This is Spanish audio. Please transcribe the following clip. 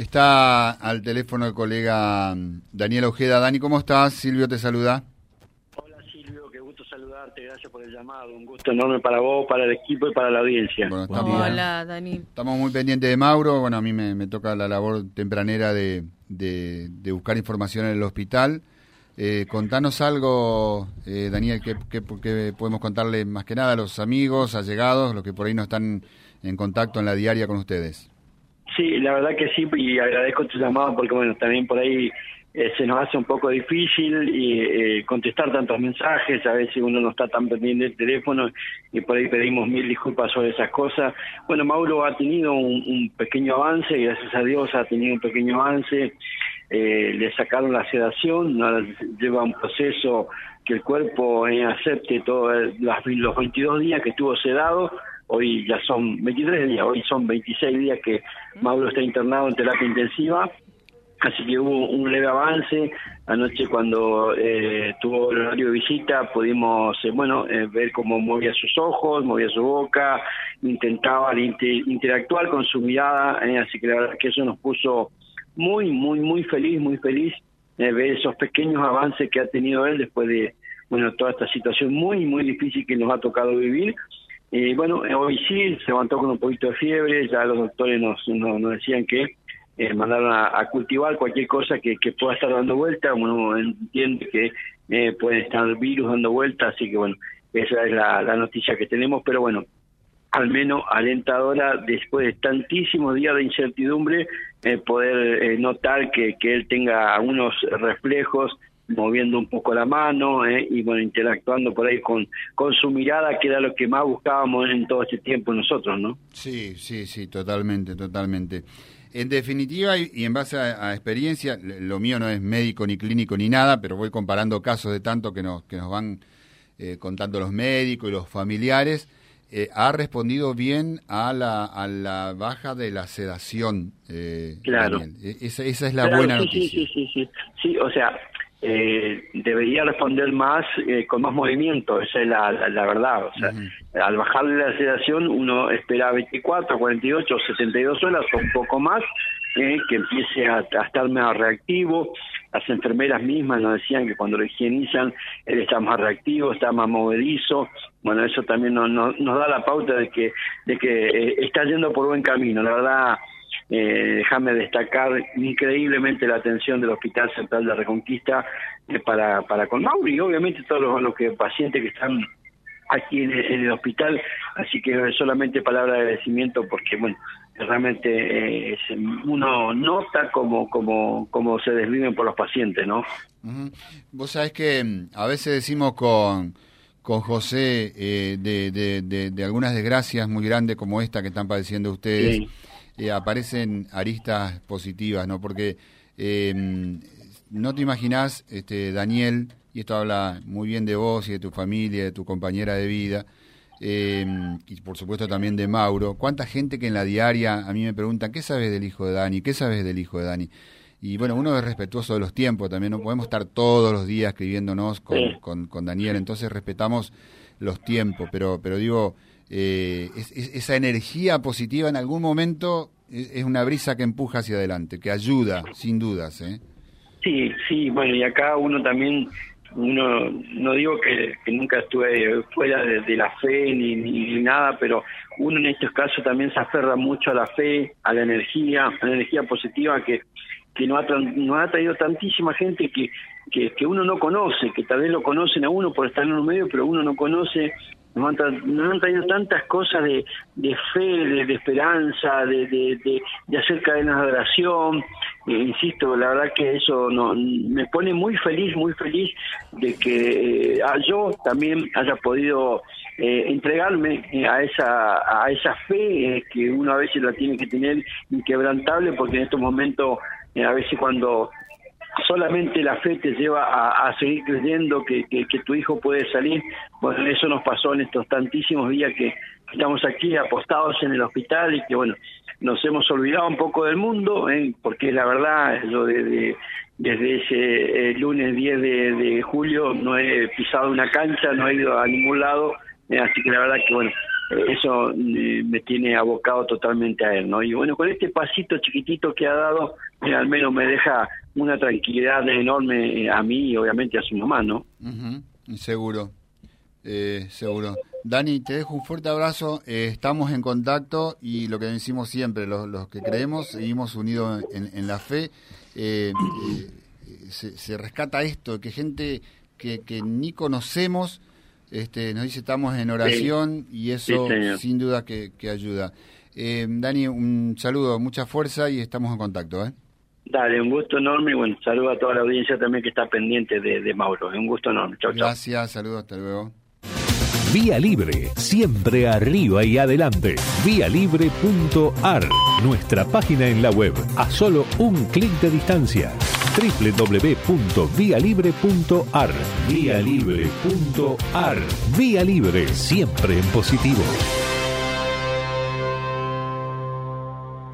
Está al teléfono el colega mm, Daniel Ojeda. Dani, ¿cómo estás? Silvio te saluda. Hola Silvio, qué gusto saludarte, gracias por el llamado, un gusto enorme para vos, para el equipo y para la audiencia. Hola Dani. Estamos muy pendientes de Mauro, bueno, a mí me, toca la labor tempranera de, de, buscar información en el hospital. Eh, contanos algo, eh, Daniel, que, que, podemos contarle más que nada a los amigos, allegados, los que por ahí no están en contacto en la diaria con ustedes. Sí, la verdad que sí, y agradezco tu llamado porque, bueno, también por ahí eh, se nos hace un poco difícil y, eh, contestar tantos mensajes, a veces uno no está tan pendiente del teléfono y por ahí pedimos mil disculpas sobre esas cosas. Bueno, Mauro ha tenido un, pequeño avance, gracias a Dios ha tenido un pequeño avance, eh, le sacaron la sedación, lleva un proceso que el cuerpo acepte todos los 22 días que estuvo sedado, hoy ya son 23 días, hoy son 26 días que Mauro está internado en terapia intensiva, así que hubo un leve avance. Anoche cuando eh, tuvo el horario de visita pudimos, eh, bueno, eh, ver cómo movía sus ojos, movía su boca, intentaba interactuar con su mirada, así que la verdad que eso nos puso muy, muy, muy feliz, muy feliz ver esos pequeños avances que ha tenido él después de, bueno, toda esta situación muy, muy difícil que nos ha tocado vivir y bueno, eh, hoy sí se levantó con un poquito de fiebre, ya los doctores nos, nos, decían que eh, mandaron a, cultivar cualquier cosa que, que, pueda estar dando vuelta, uno entiende que eh, puede estar virus dando vuelta, así que bueno, esa es la, la noticia que tenemos, pero bueno, al menos alentadora después de tantísimos días de incertidumbre, eh, poder notar que, que él tenga unos reflejos moviendo un poco la mano eh, y bueno interactuando por ahí con con su mirada que era lo que más buscábamos en todo este tiempo nosotros no sí sí sí totalmente totalmente en definitiva y en base a, experiencia lo mío no es médico ni clínico ni nada pero voy comparando casos de tanto que nos que nos van eh, contando los médicos y los familiares eh, ha respondido bien a la, a la baja de la sedación. claro. E, esa, esa, es la buena noticia. Sí, sí, sí, sí, sí. o sea, eh, debería responder más eh, con más movimiento, esa es la, la, verdad. O sea, al bajarle la sedación uno espera 24, 48, 72 horas o un poco más eh, que empiece a, estar más reactivo. Las enfermeras mismas nos decían que cuando lo higienizan él está más reactivo, está más movedizo. Bueno, eso también nos, nos, da la pauta de que, de que eh, está yendo por buen camino. La verdad, eh, déjame destacar increíblemente la atención del Hospital Central de Reconquista eh, para, para con Mauri y obviamente todos los, los que, pacientes que están aquí en el, hospital, así que solamente palabra de agradecimiento porque, bueno, realmente eh, uno nota como, como, como se desviven por los pacientes, ¿no? Vos sabés que mm, a veces decimos con, con José eh, de, de, de, algunas desgracias muy grandes como esta que están padeciendo ustedes. Eh, aparecen aristas positivas, ¿no? Porque eh, no te imaginás, este, Daniel, y esto habla muy bien de vos y de tu familia, de tu compañera de vida, eh, y por supuesto también de Mauro, cuánta gente que en la diaria a mí me preguntan, ¿qué sabes del hijo de Dani? ¿Qué sabes del hijo de Dani? Y bueno, uno es respetuoso de los tiempos también, no podemos estar todos los días escribiéndonos con, con Daniel, entonces respetamos los tiempos, pero, pero digo, eh, esa energía positiva en algún momento es, una brisa que empuja hacia adelante, que ayuda, sin dudas. ¿eh? Sí, sí, bueno, y acá uno también, uno no digo que, nunca estuve fuera de, la fe ni, ni, nada, pero uno en estos casos también se aferra mucho a la fe, a la energía, a la energía positiva que, que nos ha, no ha traído tantísima gente que, que, que uno no conoce, que tal vez lo conocen a uno por estar en un medio, pero uno no conoce nos han, traído tantas cosas de, de fe, de, esperanza, de, de, de, hacer cadenas de oración. Eh, insisto, la verdad que eso no, me pone muy feliz, muy feliz de que eh, yo también haya podido eh, entregarme a esa, a esa fe que uno a veces la tiene que tener inquebrantable, porque en estos momentos, a veces cuando solamente la fe te lleva a, seguir creyendo que, que, tu hijo puede salir. Bueno, eso nos pasó en estos tantísimos días que estamos aquí apostados en el hospital y que, bueno, nos hemos olvidado un poco del mundo, ¿eh? porque la verdad, yo desde, ese lunes 10 de, julio no he pisado una cancha, no he ido a ningún lado, ¿eh? así que la verdad que, bueno, eso me tiene abocado totalmente a él, ¿no? Y bueno, con este pasito chiquitito que ha dado, al menos me deja una tranquilidad enorme a mí y obviamente a su mamá, ¿no? Seguro, eh, seguro. Dani, te dejo un fuerte abrazo, eh, estamos en contacto y lo que decimos siempre, los, que creemos, seguimos unidos en, la fe, eh, se, rescata esto, que gente que, que ni conocemos este, nos dice estamos en oración y eso sin duda que, ayuda. Dani, un saludo, mucha fuerza y estamos en contacto. ¿eh? Dale, un gusto enorme y bueno, saludo a toda la audiencia también que está pendiente de, de Mauro. Un gusto enorme. Chau, chau. Gracias, saludos, hasta luego. Vía Libre, siempre arriba y adelante. Vialibre.ar, nuestra página en la web, a solo un clic de distancia. www.vialibre.ar, vialibre.ar. Vía Libre, siempre en positivo.